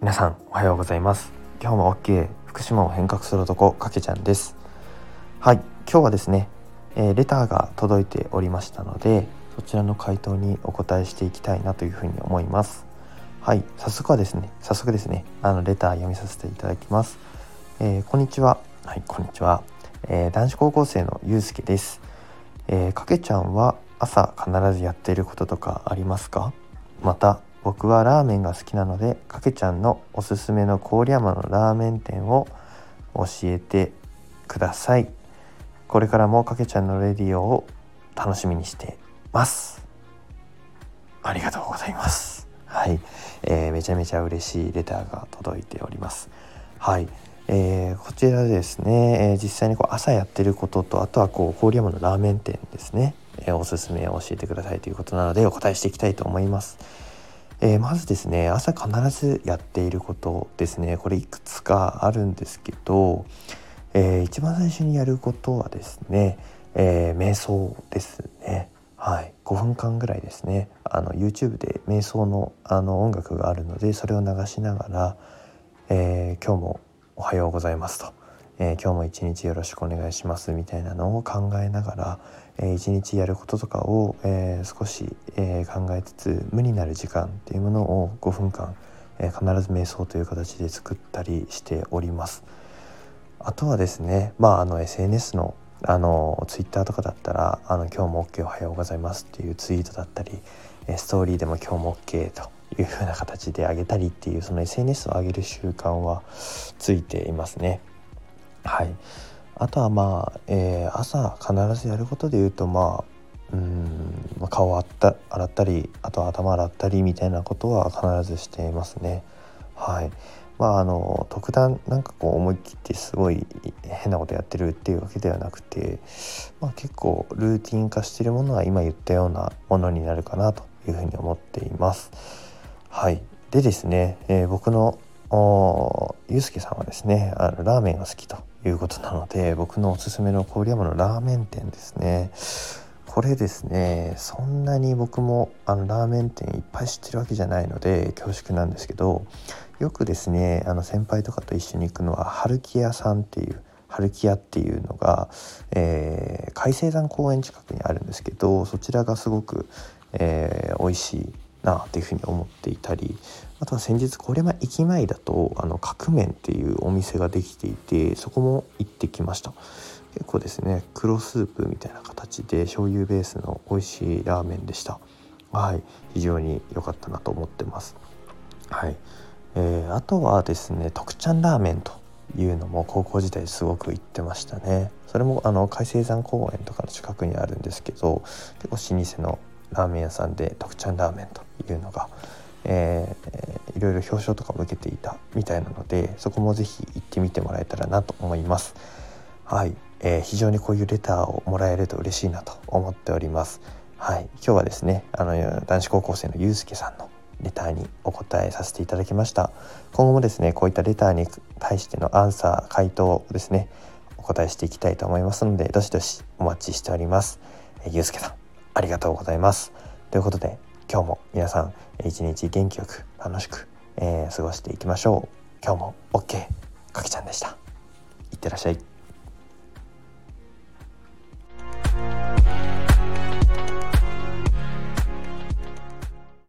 皆さんおはようございます。今日も OK 福島を変革する男かけちゃんです。はい今日はですね、えー、レターが届いておりましたのでそちらの回答にお答えしていきたいなというふうに思います。はい早速はですね早速ですねあのレター読みさせていただきます、えー、こんにちは。はいこんにちは、えー、男子高校生のゆうすけです、えかけちゃんは朝必ずやっていることとかありますか？また僕はラーメンが好きなのでかけちゃんのおすすめの郡山のラーメン店を教えてください。これからもかけちゃんのレディオを楽しみにしてます。ありがとうございます。はい、えー、めちゃめちゃ嬉しいレターが届いております。はい、えー、こちらですね、えー、実際にこう朝やってることとあとはこう郡山のラーメン店ですね、えおすすめを教えてくださいということなのでお答えしていきたいと思います。えー、まずですね朝必ずやっていることですね。これいくつかあるんですけど、えー、一番最初にやることはですね、えー、瞑想ですね。はい。5分間ぐらいですね。あの YouTube で瞑想のあの音楽があるのでそれを流しながら、え今日もおはようございますと。えー、今日も一日よろしくお願いしますみたいなのを考えながら、えー、一日やることとかを、えー、少し、え考えつつ無になる時間っていうものを5分間、え必ず瞑想という形で作ったりしております。あとはですね、まあ、あの SNS のあのツイッターとかだったら「あの今日も OK おはようございます」っていうツイートだったりストーリーでも「今日も OK」というふうな形で上げたりっていうその SNS を上げる習慣はついていますね。はい、あとはまあ、えー、朝必ずやることで言うとまあうん顔を洗ったりあとは頭洗ったりみたいなことは必ずしていますね。はいまああの特段なんかこう思い切ってすごい変なことやってるっていうわけではなくて、まあ、結構ルーティン化してるものは今言ったようなものになるかなというふうに思っています。はいでですね、えー、僕のゆうすけさんはですねあのラーメンが好きということなので僕のおすすめの郡山のラーメン店ですね。これですねそんなに僕もあのラーメン店いっぱい知ってるわけじゃないので恐縮なんですけどよくですねあの先輩とかと一緒に行くのは春木屋さんっていう春木屋っていうのが、えー、海星山公園近くにあるんですけどそちらがすごく、えー、美味しいなというふうに思っていたりあとは先日これま駅前だとあの角麺っていうお店ができていてそこも行ってきました。結構ですね黒スープみたいな形で醤油ベースの美味しいラーメンでした。はい非常に良かったなと思ってます。はい、えー、あとはですね徳ちゃんラーメンというのも高校時代すごく行ってましたね。それもあの海星山公園とかの近くにあるんですけど結構老舗のラーメン屋さんで徳ちゃんラーメンというのが、えー、いろいろ表彰とかも受けていたみたいなのでそこもぜひ行ってみてもらえたらなと思います。はい、えー、非常にこういうレターをもらえると嬉しいなと思っております。はい、今日はですねあの男子高校生のゆうすけさんのレターにお答えさせていただきました。今後もですねこういったレターに対してのアンサー回答をですねお答えしていきたいと思いますのでどしどしお待ちしております。ゆうすけさんありがとうございます。ということで今日も皆さん一日元気よく楽しく、えー、過ごしていきましょう。今日も OK かけちゃんでした。いってらっしゃい。